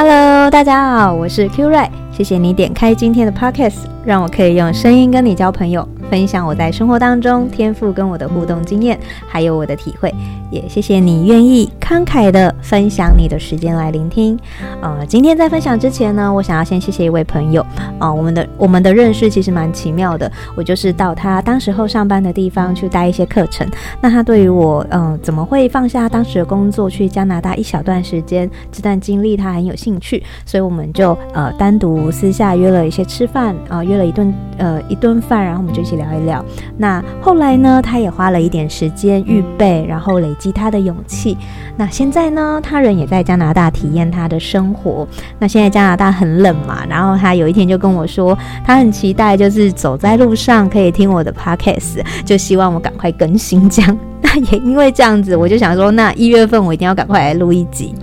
Hello，大家好，我是 Q Ray，谢谢你点开今天的 Podcast，让我可以用声音跟你交朋友。分享我在生活当中天赋跟我的互动经验，还有我的体会，也谢谢你愿意慷慨的分享你的时间来聆听。呃，今天在分享之前呢，我想要先谢谢一位朋友。啊、我们的我们的认识其实蛮奇妙的。我就是到他当时候上班的地方去带一些课程。那他对于我，嗯、怎么会放下当时的工作去加拿大一小段时间这段经历，他很有兴趣，所以我们就呃单独私下约了一些吃饭啊、约了一顿呃一顿饭，然后我们就一起。聊一聊，那后来呢，他也花了一点时间预备，然后累积他的勇气。那现在呢，他人也在加拿大体验他的生活。那现在加拿大很冷嘛，然后他有一天就跟我说，他很期待，就是走在路上可以听我的 podcast，就希望我赶快更新这样。那也因为这样子，我就想说，那一月份我一定要赶快来录一集。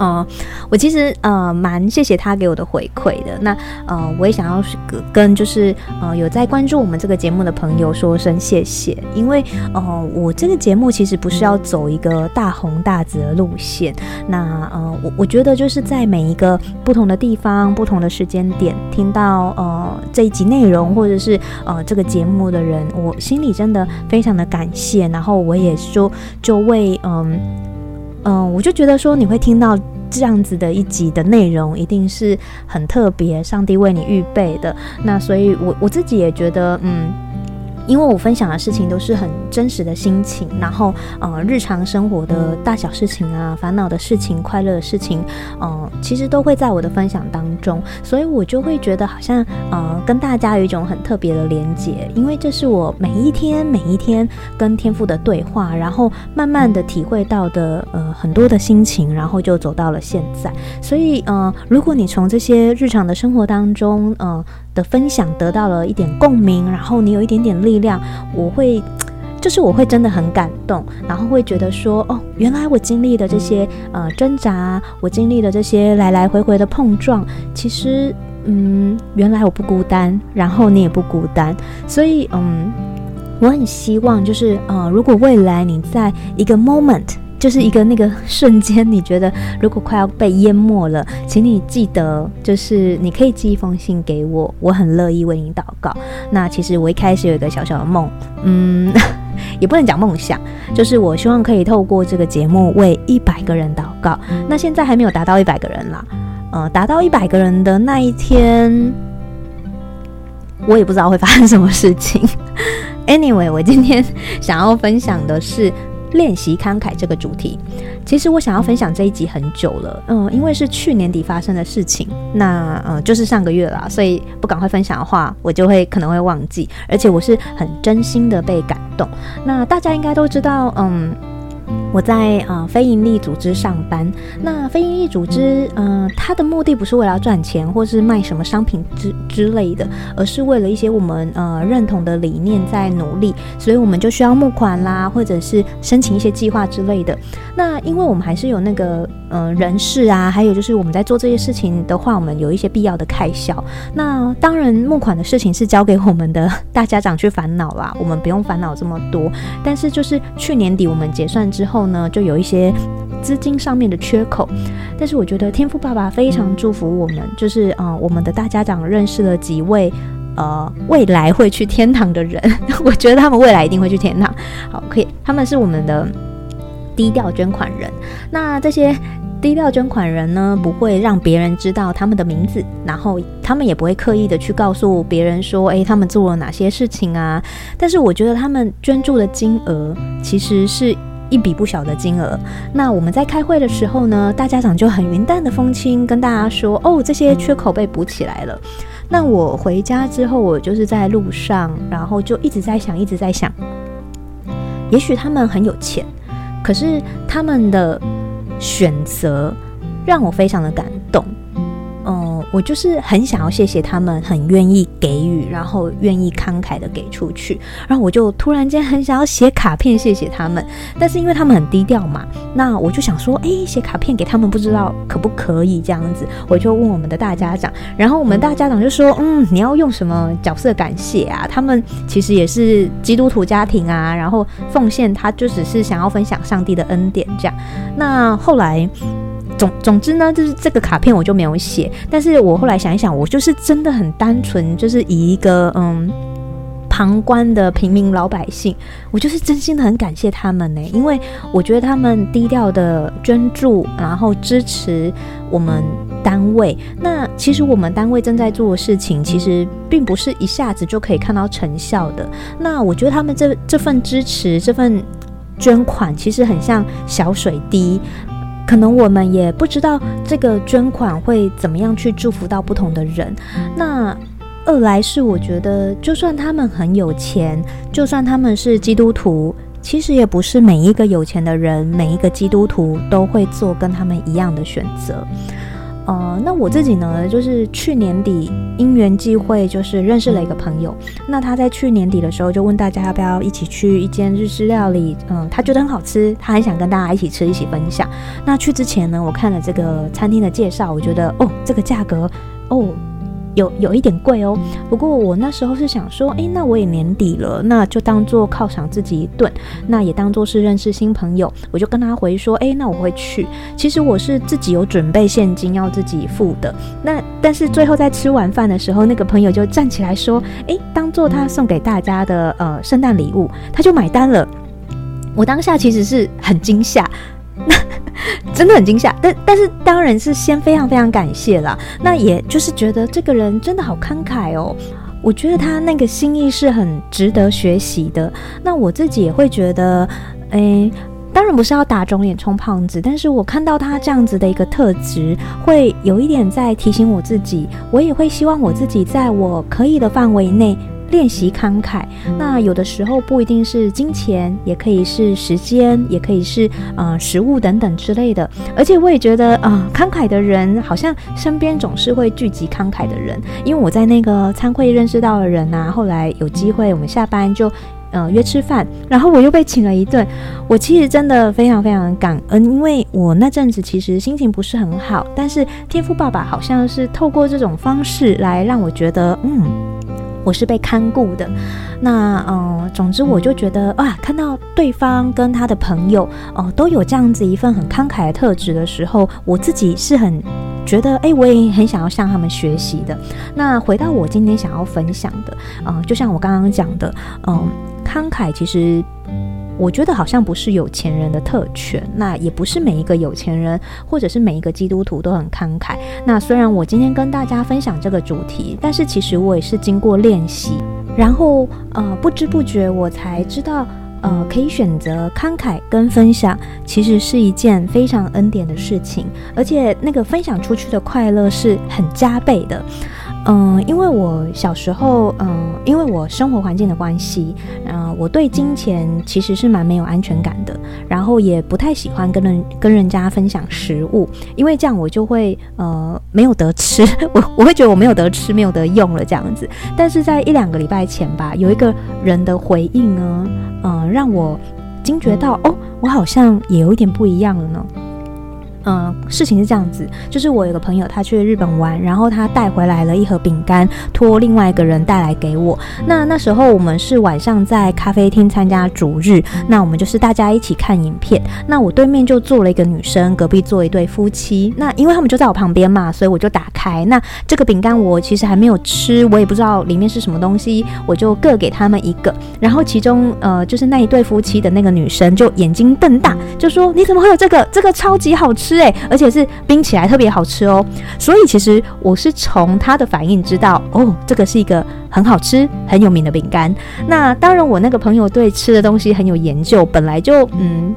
呃，我其实呃蛮谢谢他给我的回馈的。那呃，我也想要跟就是呃有在关注我们这个节目的朋友说声谢谢，因为呃我这个节目其实不是要走一个大红大紫的路线。那呃我我觉得就是在每一个不同的地方、不同的时间点听到呃这一集内容或者是呃这个节目的人，我心里真的非常的感谢。然后我也说就为嗯。嗯，我就觉得说你会听到这样子的一集的内容，一定是很特别，上帝为你预备的。那所以我，我自己也觉得，嗯。因为我分享的事情都是很真实的心情，然后呃，日常生活的大小事情啊，烦恼的事情、快乐的事情，呃，其实都会在我的分享当中，所以我就会觉得好像呃，跟大家有一种很特别的连结，因为这是我每一天每一天跟天父的对话，然后慢慢的体会到的呃很多的心情，然后就走到了现在。所以呃，如果你从这些日常的生活当中呃的分享得到了一点共鸣，然后你有一点点力。量我会，就是我会真的很感动，然后会觉得说，哦，原来我经历的这些呃挣扎，我经历的这些来来回回的碰撞，其实，嗯，原来我不孤单，然后你也不孤单，所以，嗯，我很希望就是，呃，如果未来你在一个 moment。就是一个那个瞬间，你觉得如果快要被淹没了，请你记得，就是你可以寄一封信给我，我很乐意为你祷告。那其实我一开始有一个小小的梦，嗯，也不能讲梦想，就是我希望可以透过这个节目为一百个人祷告。那现在还没有达到一百个人啦，呃，达到一百个人的那一天，我也不知道会发生什么事情。Anyway，我今天想要分享的是。练习慷慨这个主题，其实我想要分享这一集很久了，嗯，因为是去年底发生的事情，那嗯就是上个月啦，所以不赶快分享的话，我就会可能会忘记，而且我是很真心的被感动。那大家应该都知道，嗯。我在呃非营利组织上班，那非营利组织，嗯、它的目的不是为了赚钱或是卖什么商品之之类的，而是为了一些我们呃认同的理念在努力，所以我们就需要募款啦，或者是申请一些计划之类的。那因为我们还是有那个呃人事啊，还有就是我们在做这些事情的话，我们有一些必要的开销。那当然募款的事情是交给我们的大家长去烦恼啦，我们不用烦恼这么多。但是就是去年底我们结算之。后呢，就有一些资金上面的缺口，但是我觉得天赋爸爸非常祝福我们，就是呃，我们的大家长认识了几位呃未来会去天堂的人，我觉得他们未来一定会去天堂。好，可以，他们是我们的低调捐款人。那这些低调捐款人呢，不会让别人知道他们的名字，然后他们也不会刻意的去告诉别人说，诶，他们做了哪些事情啊？但是我觉得他们捐助的金额其实是。一笔不小的金额。那我们在开会的时候呢，大家长就很云淡的风轻跟大家说：“哦，这些缺口被补起来了。”那我回家之后，我就是在路上，然后就一直在想，一直在想，也许他们很有钱，可是他们的选择让我非常的感动。我就是很想要谢谢他们，很愿意给予，然后愿意慷慨的给出去，然后我就突然间很想要写卡片谢谢他们，但是因为他们很低调嘛，那我就想说，哎，写卡片给他们不知道可不可以这样子，我就问我们的大家长，然后我们大家长就说，嗯，你要用什么角色感谢啊？他们其实也是基督徒家庭啊，然后奉献他就只是想要分享上帝的恩典这样。那后来。总总之呢，就是这个卡片我就没有写。但是我后来想一想，我就是真的很单纯，就是以一个嗯。旁观的平民老百姓，我就是真心的很感谢他们呢，因为我觉得他们低调的捐助，然后支持我们单位。那其实我们单位正在做的事情，其实并不是一下子就可以看到成效的。那我觉得他们这这份支持，这份捐款，其实很像小水滴，可能我们也不知道这个捐款会怎么样去祝福到不同的人。那。二来是我觉得，就算他们很有钱，就算他们是基督徒，其实也不是每一个有钱的人，每一个基督徒都会做跟他们一样的选择。呃，那我自己呢，就是去年底因缘际会，就是认识了一个朋友。那他在去年底的时候就问大家要不要一起去一间日式料理，嗯、他觉得很好吃，他很想跟大家一起吃，一起分享。那去之前呢，我看了这个餐厅的介绍，我觉得哦，这个价格哦。有有一点贵哦，不过我那时候是想说，诶，那我也年底了，那就当做犒赏自己一顿，那也当做是认识新朋友，我就跟他回说，诶，那我会去。其实我是自己有准备现金要自己付的，那但是最后在吃完饭的时候，那个朋友就站起来说，诶，当做他送给大家的呃圣诞礼物，他就买单了。我当下其实是很惊吓。真的很惊吓，但但是当然是先非常非常感谢啦。那也就是觉得这个人真的好慷慨哦，我觉得他那个心意是很值得学习的。那我自己也会觉得，诶，当然不是要打肿脸充胖子，但是我看到他这样子的一个特质，会有一点在提醒我自己，我也会希望我自己在我可以的范围内。练习慷慨，那有的时候不一定是金钱，也可以是时间，也可以是呃食物等等之类的。而且我也觉得啊、呃，慷慨的人好像身边总是会聚集慷慨的人。因为我在那个餐会认识到的人啊，后来有机会我们下班就呃约吃饭，然后我又被请了一顿。我其实真的非常非常感恩，因为我那阵子其实心情不是很好，但是天赋爸爸好像是透过这种方式来让我觉得嗯。我是被看顾的，那嗯、呃，总之我就觉得啊，看到对方跟他的朋友哦、呃，都有这样子一份很慷慨的特质的时候，我自己是很觉得，哎，我也很想要向他们学习的。那回到我今天想要分享的，嗯、呃，就像我刚刚讲的，嗯、呃，慷慨其实。我觉得好像不是有钱人的特权，那也不是每一个有钱人或者是每一个基督徒都很慷慨。那虽然我今天跟大家分享这个主题，但是其实我也是经过练习，然后呃不知不觉我才知道，呃可以选择慷慨跟分享，其实是一件非常恩典的事情，而且那个分享出去的快乐是很加倍的。嗯，因为我小时候，嗯，因为我生活环境的关系，嗯，我对金钱其实是蛮没有安全感的，然后也不太喜欢跟人跟人家分享食物，因为这样我就会呃没有得吃，我我会觉得我没有得吃，没有得用了这样子。但是在一两个礼拜前吧，有一个人的回应呢，嗯，让我惊觉到，哦，我好像也有一点不一样了呢。嗯，事情是这样子，就是我有个朋友，他去日本玩，然后他带回来了一盒饼干，托另外一个人带来给我。那那时候我们是晚上在咖啡厅参加主日，那我们就是大家一起看影片。那我对面就坐了一个女生，隔壁坐一对夫妻。那因为他们就在我旁边嘛，所以我就打开。那这个饼干我其实还没有吃，我也不知道里面是什么东西，我就各给他们一个。然后其中呃，就是那一对夫妻的那个女生就眼睛瞪大，就说：“你怎么会有这个？这个超级好吃！”吃，而且是冰起来特别好吃哦，所以其实我是从他的反应知道，哦，这个是一个很好吃、很有名的饼干。那当然，我那个朋友对吃的东西很有研究，本来就嗯。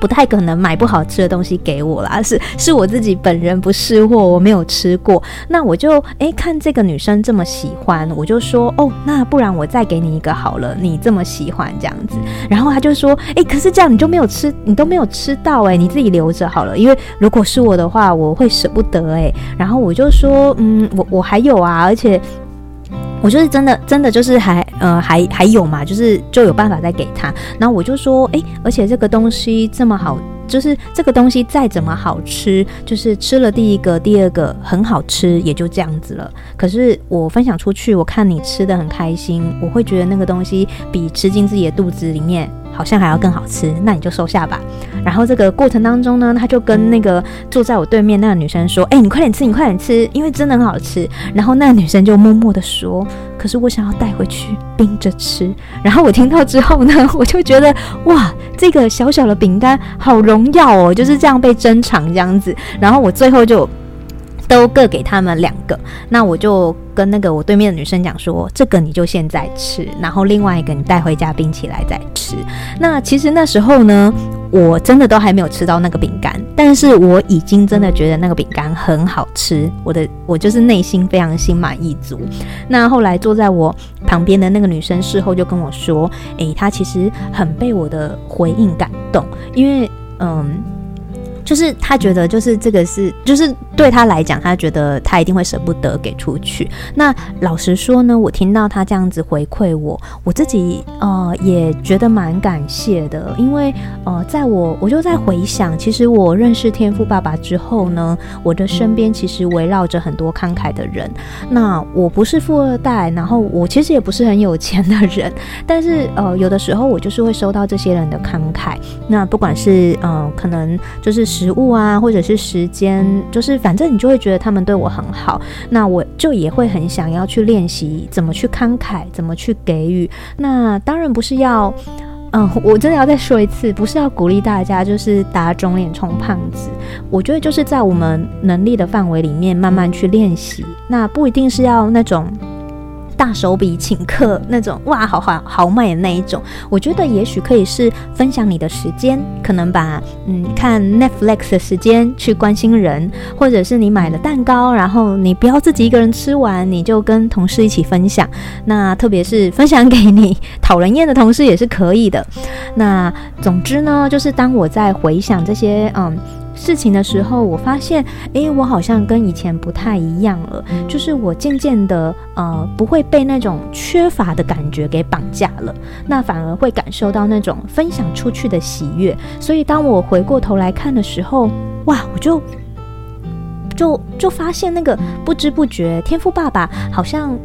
不太可能买不好吃的东西给我啦，是是我自己本人不识货，我没有吃过。那我就诶看这个女生这么喜欢，我就说哦，那不然我再给你一个好了，你这么喜欢这样子。然后他就说诶，可是这样你就没有吃，你都没有吃到诶，你自己留着好了，因为如果是我的话，我会舍不得诶。然后我就说嗯，我我还有啊，而且。我就是真的，真的就是还呃还还有嘛，就是就有办法再给他。然后我就说，诶，而且这个东西这么好，就是这个东西再怎么好吃，就是吃了第一个、第二个很好吃，也就这样子了。可是我分享出去，我看你吃的很开心，我会觉得那个东西比吃进自己的肚子里面好像还要更好吃，那你就收下吧。然后这个过程当中呢，他就跟那个坐在我对面那个女生说：“哎，你快点吃，你快点吃，因为真的很好吃。”然后那个女生就默默地说：“可是我想要带回去冰着吃。”然后我听到之后呢，我就觉得哇，这个小小的饼干好荣耀哦，就是这样被珍藏这样子。然后我最后就。都各给他们两个，那我就跟那个我对面的女生讲说，这个你就现在吃，然后另外一个你带回家冰起来再吃。那其实那时候呢，我真的都还没有吃到那个饼干，但是我已经真的觉得那个饼干很好吃，我的我就是内心非常心满意足。那后来坐在我旁边的那个女生事后就跟我说，诶，她其实很被我的回应感动，因为嗯。就是他觉得，就是这个是，就是对他来讲，他觉得他一定会舍不得给出去。那老实说呢，我听到他这样子回馈我，我自己呃也觉得蛮感谢的，因为呃，在我我就在回想，其实我认识天赋爸爸之后呢，我的身边其实围绕着很多慷慨的人。那我不是富二代，然后我其实也不是很有钱的人，但是呃，有的时候我就是会收到这些人的慷慨。那不管是呃，可能就是。食物啊，或者是时间，就是反正你就会觉得他们对我很好，那我就也会很想要去练习怎么去慷慨，怎么去给予。那当然不是要，嗯，我真的要再说一次，不是要鼓励大家就是打肿脸充胖子。我觉得就是在我们能力的范围里面慢慢去练习，那不一定是要那种。大手笔请客那种哇，好好豪迈的那一种，我觉得也许可以是分享你的时间，可能把嗯看 Netflix 的时间去关心人，或者是你买了蛋糕，然后你不要自己一个人吃完，你就跟同事一起分享。那特别是分享给你讨人厌的同事也是可以的。那总之呢，就是当我在回想这些嗯。事情的时候，我发现，诶，我好像跟以前不太一样了。就是我渐渐的，呃，不会被那种缺乏的感觉给绑架了，那反而会感受到那种分享出去的喜悦。所以，当我回过头来看的时候，哇，我就就就发现那个不知不觉，天赋爸爸好像。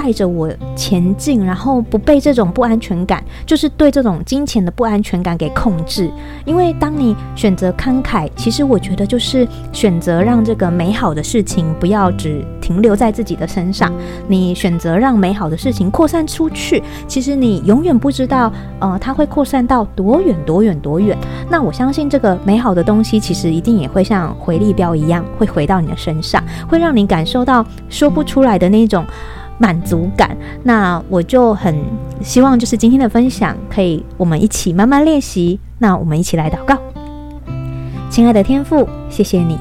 带着我前进，然后不被这种不安全感，就是对这种金钱的不安全感给控制。因为当你选择慷慨，其实我觉得就是选择让这个美好的事情不要只停留在自己的身上。你选择让美好的事情扩散出去，其实你永远不知道，呃，它会扩散到多远多远多远。那我相信这个美好的东西，其实一定也会像回力镖一样，会回到你的身上，会让你感受到说不出来的那种。满足感，那我就很希望，就是今天的分享，可以我们一起慢慢练习。那我们一起来祷告，亲爱的天父，谢谢你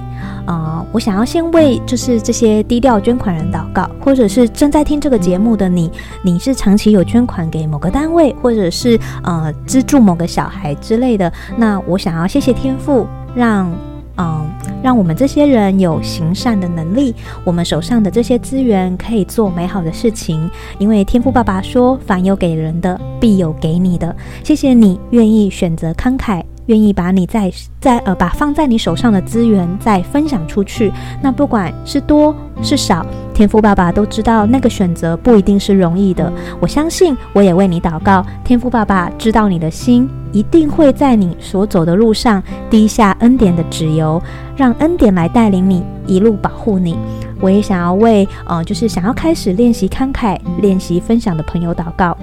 啊、呃！我想要先为就是这些低调捐款人祷告，或者是正在听这个节目的你，你是长期有捐款给某个单位，或者是呃资助某个小孩之类的。那我想要谢谢天父，让。嗯，让我们这些人有行善的能力，我们手上的这些资源可以做美好的事情。因为天父爸爸说：“凡有给人的，必有给你的。”谢谢你愿意选择慷慨，愿意把你在在呃把放在你手上的资源再分享出去。那不管是多是少，天赋爸爸都知道那个选择不一定是容易的。我相信，我也为你祷告。天赋爸爸知道你的心。一定会在你所走的路上滴下恩典的脂油，让恩典来带领你，一路保护你。我也想要为呃，就是想要开始练习慷慨、练习分享的朋友祷告。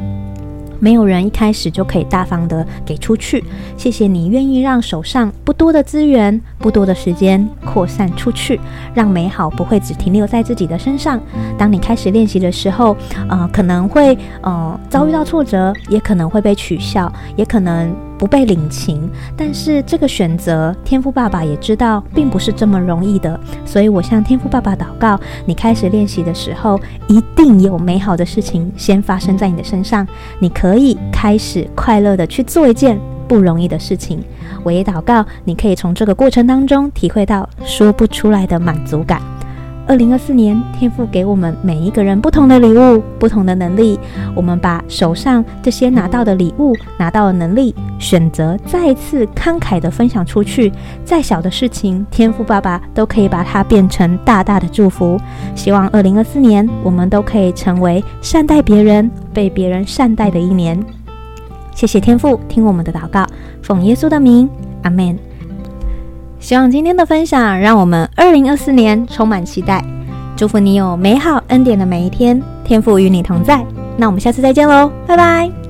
没有人一开始就可以大方的给出去。谢谢你愿意让手上不多的资源、不多的时间扩散出去，让美好不会只停留在自己的身上。当你开始练习的时候，呃，可能会呃遭遇到挫折，也可能会被取笑，也可能。不被领情，但是这个选择，天赋爸爸也知道，并不是这么容易的。所以我向天赋爸爸祷告，你开始练习的时候，一定有美好的事情先发生在你的身上。你可以开始快乐的去做一件不容易的事情。我也祷告，你可以从这个过程当中体会到说不出来的满足感。二零二四年，天赋给我们每一个人不同的礼物，不同的能力。我们把手上这些拿到的礼物、拿到的能力，选择再次慷慨的分享出去。再小的事情，天赋爸爸都可以把它变成大大的祝福。希望二零二四年，我们都可以成为善待别人、被别人善待的一年。谢谢天赋听我们的祷告，奉耶稣的名，阿门。希望今天的分享让我们二零二四年充满期待，祝福你有美好恩典的每一天，天赋与你同在。那我们下次再见喽，拜拜。